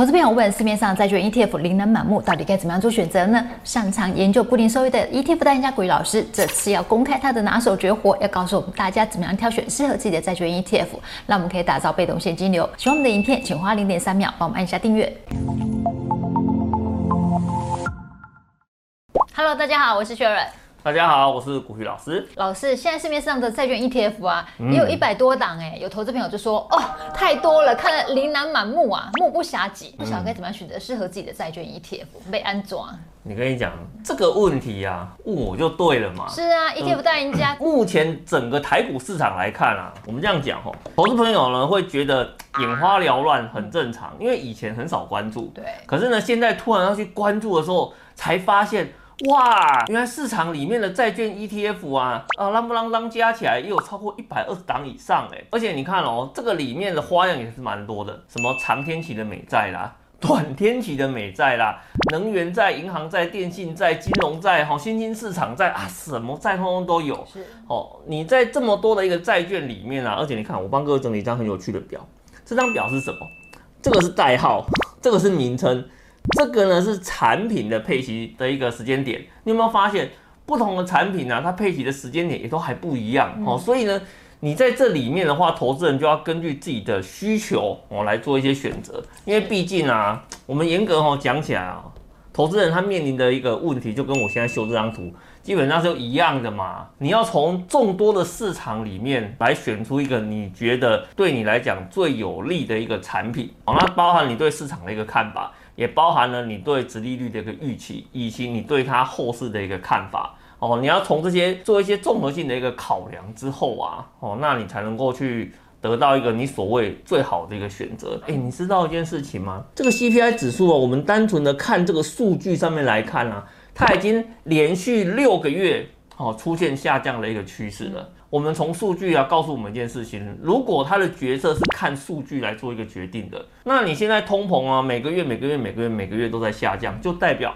投资朋友问：市面上债券 ETF 琳琅满目，到底该怎么样做选择呢？擅长研究固定收益的 ETF 代言人股鱼老师，这次要公开他的拿手绝活，要告诉我们大家怎么样挑选适合自己的债券 ETF，让我们可以打造被动现金流。喜欢我们的影片，请花零点三秒帮我们按下订阅。Hello，大家好，我是 Sharon。大家好，我是古旭老师。老师，现在市面上的债券 ETF 啊，也有一百多档哎、欸，有投资朋友就说哦，太多了，看得琳琅满目啊，目不暇给，不晓得该怎么样选择适合自己的债券 ETF，被安装。你跟你讲这个问题啊，问我就对了嘛。是啊，ETF 大赢家。目前整个台股市场来看啊，我们这样讲吼，投资朋友呢会觉得眼花缭乱，很正常，因为以前很少关注。对。可是呢，现在突然要去关注的时候，才发现。哇，原来市场里面的债券 ETF 啊，啊，啷不啷啷加起来也有超过一百二十档以上哎，而且你看哦，这个里面的花样也是蛮多的，什么长天期的美债啦，短天期的美债啦，能源债、银行债、电信债、金融债，哈，新兴市场债啊，什么债通通都有。是哦，你在这么多的一个债券里面啊，而且你看，我帮各位整理一张很有趣的表，这张表是什么？这个是代号，这个是名称。这个呢是产品的配齐的一个时间点，你有没有发现不同的产品呢、啊？它配齐的时间点也都还不一样哦。所以呢，你在这里面的话，投资人就要根据自己的需求哦来做一些选择。因为毕竟啊，我们严格哦讲起来啊，投资人他面临的一个问题，就跟我现在秀这张图基本上是一样的嘛。你要从众多的市场里面来选出一个你觉得对你来讲最有利的一个产品哦，那包含你对市场的一个看法。也包含了你对殖利率的一个预期，以及你对它后市的一个看法哦。你要从这些做一些综合性的一个考量之后啊，哦，那你才能够去得到一个你所谓最好的一个选择。哎，你知道一件事情吗？这个 CPI 指数啊，我们单纯的看这个数据上面来看啊，它已经连续六个月哦出现下降的一个趋势了。我们从数据啊告诉我们一件事情，如果他的决策是看数据来做一个决定的，那你现在通膨啊，每个月每个月每个月每个月都在下降，就代表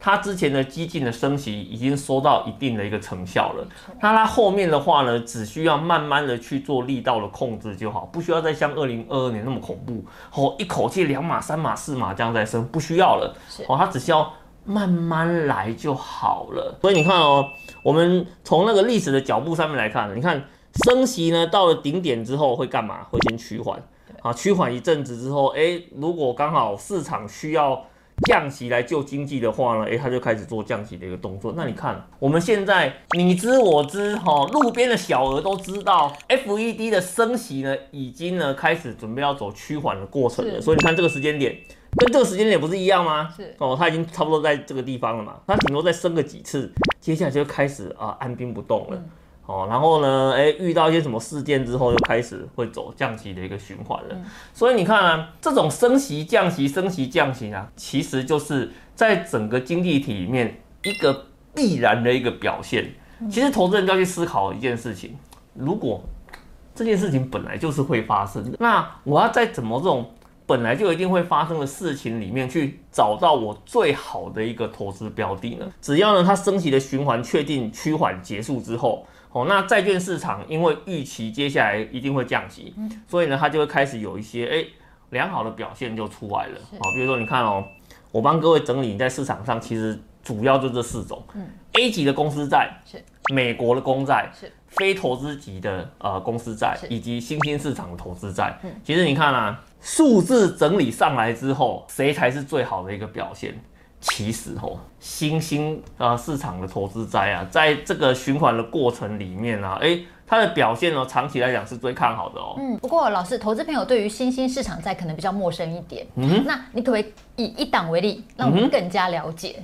他之前的激进的升息已经收到一定的一个成效了。那他后面的话呢，只需要慢慢的去做力道的控制就好，不需要再像二零二二年那么恐怖，哦，一口气两码三码四码这样在升，不需要了。哦，他只需要。慢慢来就好了，所以你看哦，我们从那个历史的脚步上面来看，你看升息呢到了顶点之后会干嘛？会先趋缓，啊，趋缓一阵子之后，哎，如果刚好市场需要降息来救经济的话呢，哎，他就开始做降息的一个动作。那你看我们现在你知我知，哈，路边的小鹅都知道，FED 的升息呢已经呢开始准备要走趋缓的过程了，所以你看这个时间点。跟这个时间点不是一样吗？是哦，他已经差不多在这个地方了嘛，他顶多再升个几次，接下来就开始啊按兵不动了。嗯、哦，然后呢，哎，遇到一些什么事件之后，又开始会走降息的一个循环了。嗯、所以你看啊，这种升息、降息、升息、降息啊，其实就是在整个经济体里面一个必然的一个表现。嗯、其实投资人就要去思考一件事情：如果这件事情本来就是会发生的，那我要再怎么这种。本来就一定会发生的事情里面去找到我最好的一个投资标的呢？只要呢它升息的循环确定趋缓结束之后，哦，那债券市场因为预期接下来一定会降息，所以呢它就会开始有一些哎良好的表现就出来了。好，比如说你看哦，我帮各位整理在市场上其实主要就这四种，A 级的公司债是美国的公债是非投资级的呃公司债以及新兴市场的投资债。其实你看啊。数字整理上来之后，谁才是最好的一个表现？其实哦，新兴啊市场的投资债啊，在这个循环的过程里面啊，哎，它的表现呢，长期来讲是最看好的哦。嗯，不过老师，投资朋友对于新兴市场债可能比较陌生一点。嗯，那你可不可以以一档为例，让我们更加了解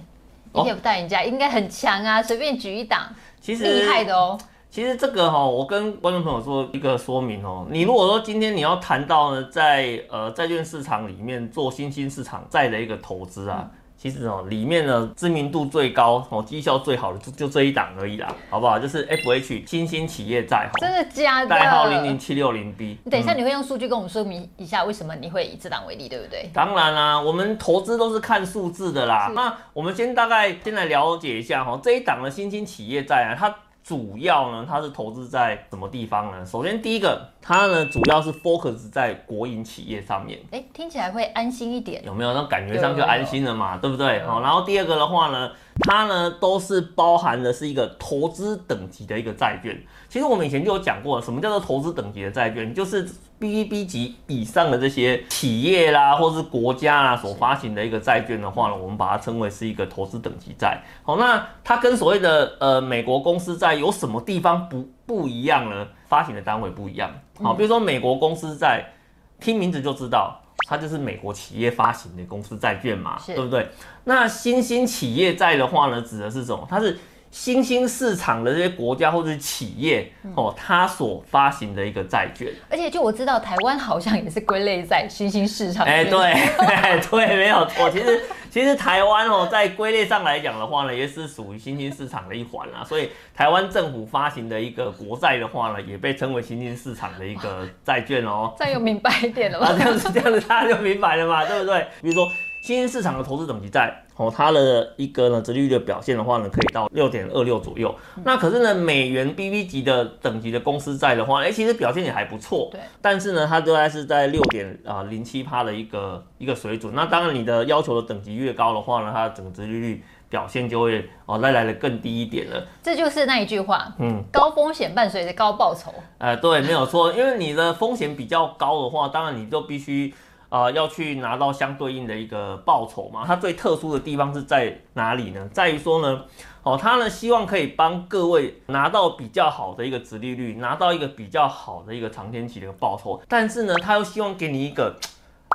？ETF 代言家应该很强啊，随便举一档，其实厉害的哦。其实这个哈，我跟观众朋友说一个说明哦。你如果说今天你要谈到呢，在呃债券市场里面做新兴市场债的一个投资啊，其实哦里面呢知名度最高哦绩效最好的就就这一档而已啦，好不好？就是 FH 新兴企业债，真的假的？代号零零七六零 B。你等一下，你会用数据跟我们说明一下为什么你会以这档为例，对不对？当然啦，我们投资都是看数字的啦。那我们先大概先来了解一下哈，这一档的新兴企业债啊，它。主要呢，它是投资在什么地方呢？首先第一个，它呢主要是 focus 在国营企业上面。哎，听起来会安心一点，有没有？那感觉上就安心了嘛，对，对不对？好，然后第二个的话呢，它呢都是包含的是一个投资等级的一个债券。其实我们以前就有讲过，什么叫做投资等级的债券，就是 BBB 级以上的这些企业啦，或是国家啦所发行的一个债券的话呢，我们把它称为是一个投资等级债。好，那它跟所谓的呃美国公司债。有什么地方不不一样呢？发行的单位不一样。好，比如说美国公司债，听名字就知道，它就是美国企业发行的公司债券嘛，对不对？那新兴企业债的话呢，指的是什么？它是。新兴市场的这些国家或者是企业哦，它所发行的一个债券，而且就我知道，台湾好像也是归类在新兴市场。哎，对，对，没有错。其实，其实台湾哦，在归类上来讲的话呢，也是属于新兴市场的一环啦。所以，台湾政府发行的一个国债的话呢，也被称为新兴市场的一个债券哦。这样有明白一点了吧？啊，这样子，这样子，大家就明白了嘛，对不对？比如说。新兴市场的投资等级债，哦，它的一个呢，殖利率的表现的话呢，可以到六点二六左右。那可是呢，美元 BB 级的等级的公司债的话，哎、欸，其实表现也还不错。对。但是呢，它都还是在六点啊零七趴的一个一个水准。那当然，你的要求的等级越高的话呢，它的整个殖利率表现就会哦再来的更低一点了。这就是那一句话，嗯，高风险伴随着高报酬。呃，对，没有错，因为你的风险比较高的话，当然你就必须。啊、呃，要去拿到相对应的一个报酬嘛？它最特殊的地方是在哪里呢？在于说呢，哦，它呢希望可以帮各位拿到比较好的一个殖利率，拿到一个比较好的一个长天期的一个报酬，但是呢，它又希望给你一个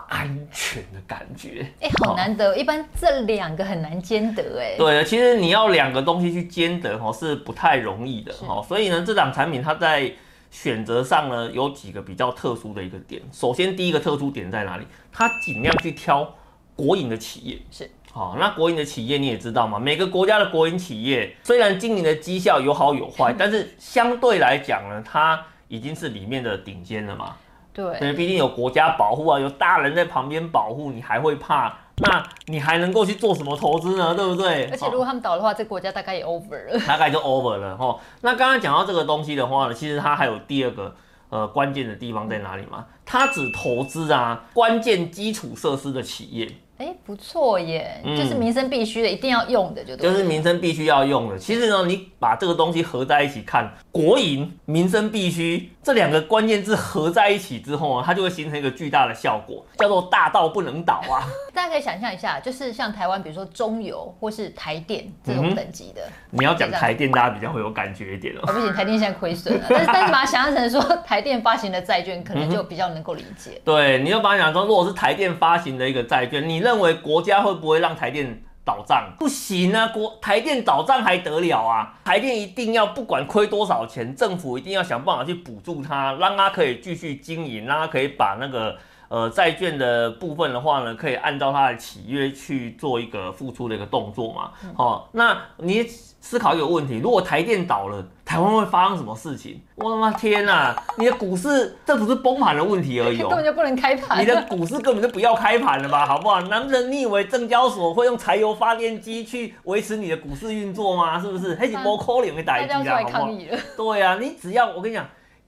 安全的感觉。哎、欸，好难得，哦、一般这两个很难兼得哎。对，其实你要两个东西去兼得哦，是不太容易的哦。所以呢，这档产品它在。选择上呢，有几个比较特殊的一个点。首先，第一个特殊点在哪里？它尽量去挑国营的企业。是，好，那国营的企业你也知道嘛，每个国家的国营企业虽然经营的绩效有好有坏，但是相对来讲呢，它已经是里面的顶尖了嘛。对，因为毕竟有国家保护啊，有大人在旁边保护，你还会怕？那你还能够去做什么投资呢？对不对？而且如果他们倒的话，这个国家大概也 over 了，大概就 over 了哈。那刚刚讲到这个东西的话呢，其实它还有第二个呃关键的地方在哪里吗？它只投资啊关键基础设施的企业。哎，不错耶，嗯、就是民生必须的，一定要用的，就对。就是民生必须要用的。其实呢，你把这个东西合在一起看，国营、民生必须这两个关键字合在一起之后啊，它就会形成一个巨大的效果，叫做大到不能倒啊。大家可以想象一下，就是像台湾，比如说中油或是台电这种等级的。嗯、你要讲台电，大家比较会有感觉一点哦。不行，台电现在亏损了，但是 但是把它想象成说台电发行的债券，可能就比较能够理解。嗯、对，你就把它想说，如果是台电发行的一个债券，你。认为国家会不会让台电倒账？不行啊，国台电倒账还得了啊？台电一定要不管亏多少钱，政府一定要想办法去补助它，让它可以继续经营，让它可以把那个呃债券的部分的话呢，可以按照它的契约去做一个付出的一个动作嘛。好，那你。思考一个问题：如果台电倒了，台湾会发生什么事情？我的妈天呐！你的股市这不是崩盘的问题而已，根本就不能开盘。你的股市根本就不要开盘了吧，好不好？难不成你以为证交所会用柴油发电机去维持你的股市运作吗？是不是？还是摸扣脸会打击啊？好不好？对啊，你只要我跟你讲。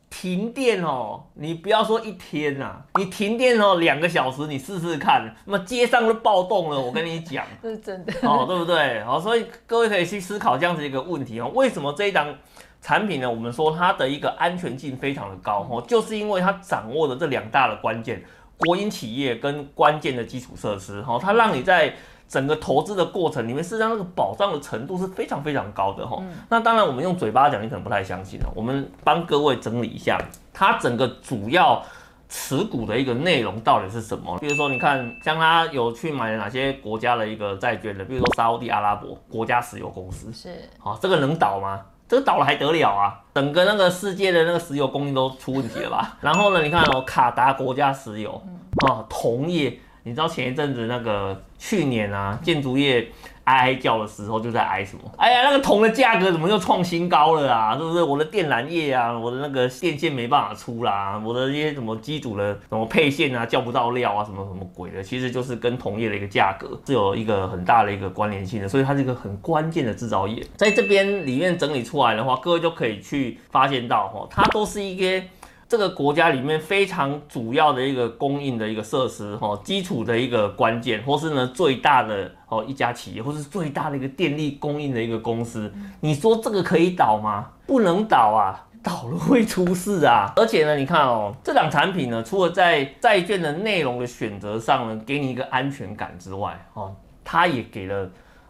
停电哦，你不要说一天呐、啊，你停电哦两个小时，你试试看，那么街上都暴动了，我跟你讲，这 是真的哦，对不对？好，所以各位可以去思考这样子一个问题哦，为什么这一档产品呢？我们说它的一个安全性非常的高哦，就是因为它掌握了这两大的关键，国营企业跟关键的基础设施哦，它让你在。整个投资的过程里面，事实上那个保障的程度是非常非常高的哈。嗯、那当然，我们用嘴巴讲，你可能不太相信哦。我们帮各位整理一下，它整个主要持股的一个内容到底是什么？比如说，你看，像他有去买哪些国家的一个债券的？比如说沙乌地阿拉伯国家石油公司，是好，这个能倒吗？这个倒了还得了啊？整个那个世界的那个石油供应都出问题了吧？然后呢，你看哦，卡达国家石油啊，铜业。你知道前一阵子那个去年啊，建筑业。哀哀叫的时候就在哀什么？哎呀，那个铜的价格怎么又创新高了啊？是不是？我的电缆业啊，我的那个电线没办法出啦，我的一些什么机组的什么配线啊，叫不到料啊，什么什么鬼的，其实就是跟铜业的一个价格是有一个很大的一个关联性的，所以它是一个很关键的制造业。在这边里面整理出来的话，各位就可以去发现到哈，它都是一些。这个国家里面非常主要的一个供应的一个设施，哈，基础的一个关键，或是呢最大的哦一家企业，或是最大的一个电力供应的一个公司，你说这个可以倒吗？不能倒啊，倒了会出事啊。而且呢，你看哦，这档产品呢，除了在债券的内容的选择上呢，给你一个安全感之外，哦，它也给了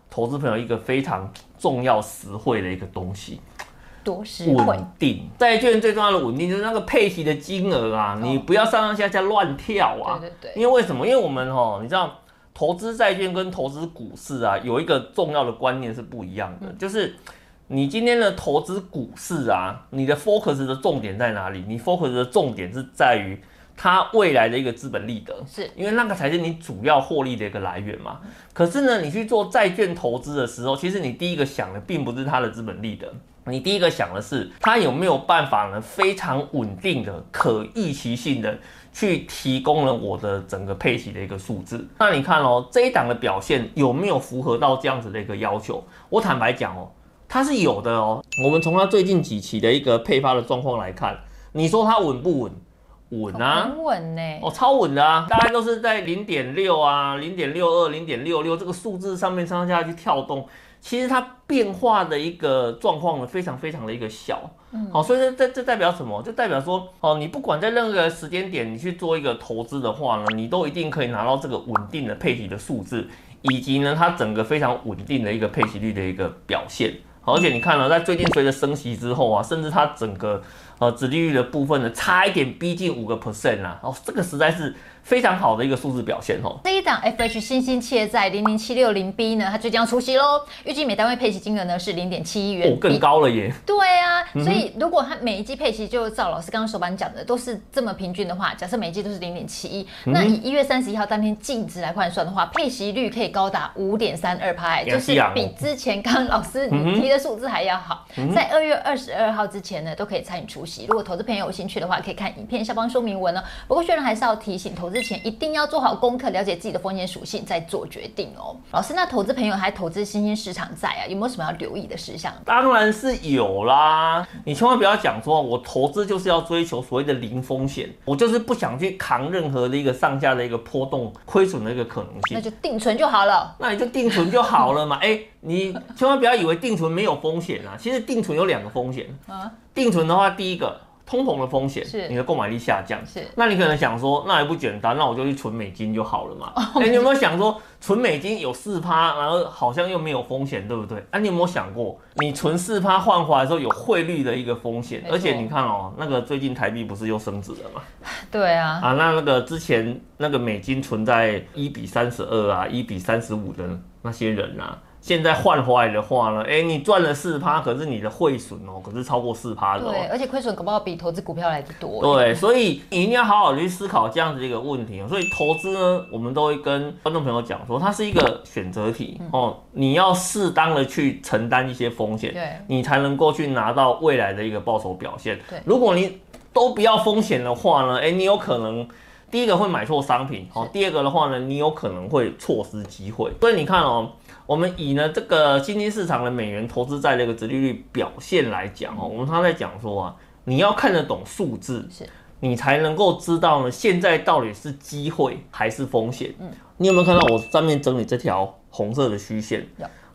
投资朋友一个非常重要实惠的一个东西。多稳定，债券最重要的稳定就是那个配息的金额啊，你不要上上下下乱跳啊。对对对。因为为什么？因为我们哦，你知道，投资债券跟投资股市啊，有一个重要的观念是不一样的，就是你今天的投资股市啊，你的 focus 的重点在哪里？你 focus 的重点是在于它未来的一个资本利得，是因为那个才是你主要获利的一个来源嘛。可是呢，你去做债券投资的时候，其实你第一个想的并不是它的资本利得。你第一个想的是，它有没有办法呢？非常稳定的、可预期性的去提供了我的整个配息的一个数字。那你看哦，这一档的表现有没有符合到这样子的一个要求？我坦白讲哦，它是有的哦。我们从它最近几期的一个配发的状况来看，你说它稳不稳？稳啊，很稳呢。哦，超稳的啊，大概都是在零点六啊、零点六二、零点六六这个数字上面上下去跳动。其实它变化的一个状况呢，非常非常的一个小，嗯，好，所以这这这代表什么？就代表说，哦，你不管在任何时间点，你去做一个投资的话呢，你都一定可以拿到这个稳定的配息的数字，以及呢，它整个非常稳定的一个配息率的一个表现。好，而且你看了，在最近随着升息之后啊，甚至它整个呃殖利率的部分呢，差一点逼近五个 percent 啊，哦，这个实在是。非常好的一个数字表现哦。这一档 FH 新兴企业债零零七六零 B 呢，它即将出息喽。预计每单位配息金额呢是零点七亿元，哦，更高了耶。对啊，所以如果它每一季配息，就照老师刚刚手板讲的，都是这么平均的话，假设每一季都是零点七一，那以一月三十一号当天净值来换算的话，配息率可以高达五点三二趴，就是比之前刚刚老师你提的数字还要好。在二月二十二号之前呢，都可以参与出席。如果投资朋友有兴趣的话，可以看影片下方说明文哦。不过，虽然还是要提醒投资。前一定要做好功课，了解自己的风险属性，再做决定哦。老师，那投资朋友还投资新兴市场债啊，有没有什么要留意的事项？当然是有啦，你千万不要讲说，我投资就是要追求所谓的零风险，我就是不想去扛任何的一个上下的一个波动、亏损的一个可能性，那就定存就好了。那你就定存就好了嘛。哎、欸，你千万不要以为定存没有风险啊，其实定存有两个风险啊。定存的话，第一个。通膨的风险是你的购买力下降，是那你可能想说，那也不简单，那我就去存美金就好了嘛。哎、oh, 欸，你有没有想说，存美金有四趴，然后好像又没有风险，对不对？啊，你有没有想过，你存四趴换回来的时候有汇率的一个风险？而且你看哦，那个最近台币不是又升值了吗？对啊，啊，那那个之前那个美金存在一比三十二啊，一比三十五的那些人啊。现在换回来的话呢，哎、欸，你赚了四趴，可是你的汇损哦，可是超过四趴的哦。对，而且亏损可不好比投资股票来的多。对，所以你一定要好好去思考这样子一个问题。所以投资呢，我们都会跟观众朋友讲说，它是一个选择题哦，你要适当的去承担一些风险，对，你才能够去拿到未来的一个报酬表现。对，如果你都不要风险的话呢，哎、欸，你有可能第一个会买错商品，哦，第二个的话呢，你有可能会错失机会。所以你看哦。我们以呢这个新兴市场的美元投资债这个殖利率表现来讲哦，我们他在讲说啊，你要看得懂数字，是，你才能够知道呢现在到底是机会还是风险。嗯，你有没有看到我上面整理这条红色的虚线？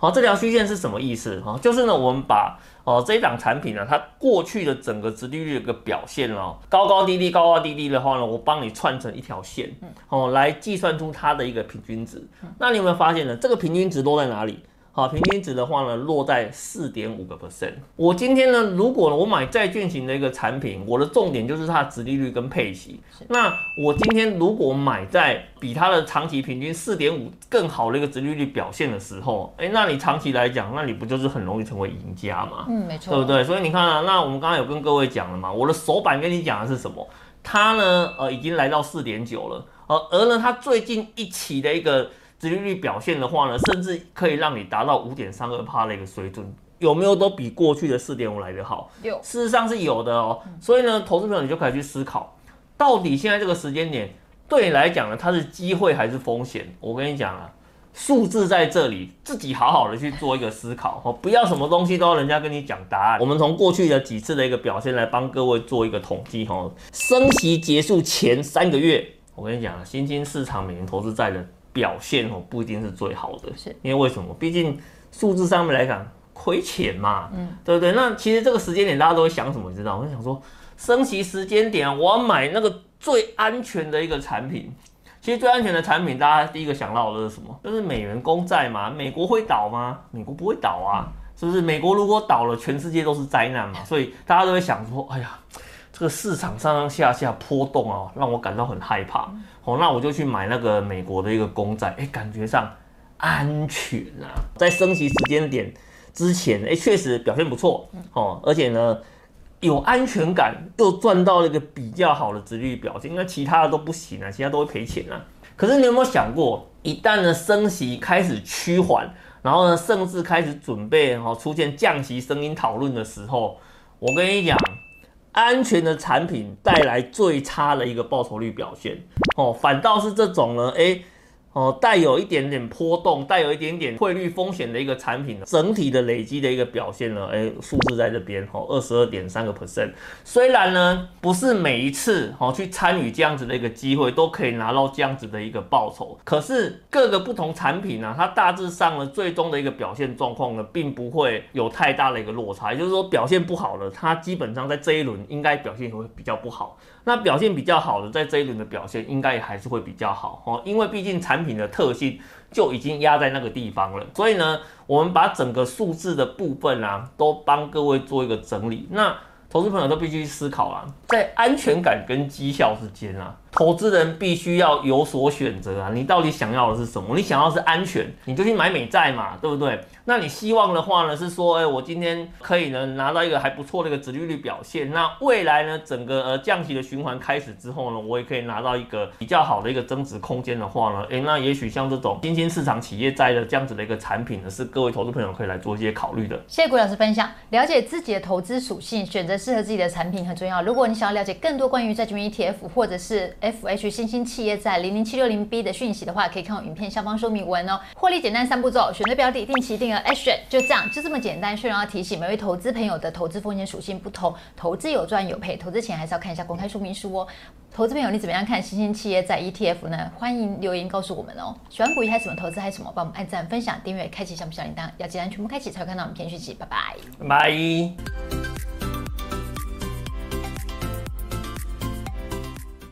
好，这条虚线是什么意思？哈，就是呢我们把。哦，这一档产品呢，它过去的整个殖利率的一个表现哦，高高低低，高高低低的话呢，我帮你串成一条线，哦，来计算出它的一个平均值。那你有没有发现呢？这个平均值都在哪里？好，平均值的话呢，落在四点五个 percent。我今天呢，如果我买债券型的一个产品，我的重点就是它的殖利率跟配息。那我今天如果买在比它的长期平均四点五更好的一个殖利率表现的时候，哎，那你长期来讲，那你不就是很容易成为赢家吗？嗯，没错，对不对？所以你看啊，那我们刚刚有跟各位讲了嘛，我的手板跟你讲的是什么？它呢，呃，已经来到四点九了。呃，而呢，它最近一期的一个殖利率表现的话呢，甚至可以让你达到五点三二趴的一个水准，有没有都比过去的四点五来得好？有，事实上是有的哦。所以呢，投资朋友你就可以去思考，到底现在这个时间点对你来讲呢，它是机会还是风险？我跟你讲啊。数字在这里，自己好好的去做一个思考哦，不要什么东西都要人家跟你讲答案。我们从过去的几次的一个表现来帮各位做一个统计哦。升息结束前三个月，我跟你讲啊，新兴市场美元投资债的表现哦，不一定是最好的，是因为为什么？毕竟数字上面来讲亏钱嘛，嗯，对不对？那其实这个时间点大家都会想什么？你知道？我就想说，升息时间点，我要买那个最安全的一个产品。其实最安全的产品，大家第一个想到的是什么？就是美元公债嘛。美国会倒吗？美国不会倒啊，是不是？美国如果倒了，全世界都是灾难嘛。所以大家都会想说，哎呀，这个市场上上下下波动啊，让我感到很害怕。哦，那我就去买那个美国的一个公债，哎，感觉上安全啊。在升息时间点之前，哎，确实表现不错哦，而且呢。有安全感，又赚到了一个比较好的殖利率表现，因为其他的都不行啊，其他都会赔钱啊。可是你有没有想过，一旦呢升息开始趋缓，然后呢甚至开始准备哈出现降息声音讨论的时候，我跟你讲，安全的产品带来最差的一个报酬率表现。哦，反倒是这种呢，哎哦，带有一点点波动，带有一点点汇率风险的一个产品，整体的累积的一个表现呢，哎，数字在这边，哈，二十二点三个 percent。虽然呢，不是每一次，哈，去参与这样子的一个机会都可以拿到这样子的一个报酬，可是各个不同产品呢，它大致上呢，最终的一个表现状况呢，并不会有太大的一个落差。也就是说，表现不好的，它基本上在这一轮应该表现会比较不好。那表现比较好的，在这一轮的表现应该也还是会比较好哦，因为毕竟产品的特性就已经压在那个地方了。所以呢，我们把整个数字的部分啊，都帮各位做一个整理。那投资朋友都必须思考啊，在安全感跟绩效之间啊。投资人必须要有所选择啊！你到底想要的是什么？你想要是安全，你就去买美债嘛，对不对？那你希望的话呢，是说，哎，我今天可以呢拿到一个还不错的一个殖利率表现。那未来呢，整个呃降息的循环开始之后呢，我也可以拿到一个比较好的一个增值空间的话呢，哎，那也许像这种新兴市场企业债的这样子的一个产品呢，是各位投资朋友可以来做一些考虑的。谢谢股老师分享，了解自己的投资属性，选择适合自己的产品很重要。如果你想要了解更多关于债券 ETF 或者是 FH 新兴企业债零零七六零 B 的讯息的话，可以看我影片下方说明文哦。获利简单三步骤：选择标的、定期定额、Action，就这样，就这么简单。虽然要提醒每位投资朋友的投资风险属性不同，投资有赚有赔，投资前还是要看一下公开说明书哦。投资朋友，你怎么样看新兴企业债 ETF 呢？欢迎留言告诉我们哦。喜欢股鱼还是什么投资还是什么？帮我们按赞、分享、订阅、开启小小铃铛，要记得全部开启才会看到我们片续集。拜拜，拜。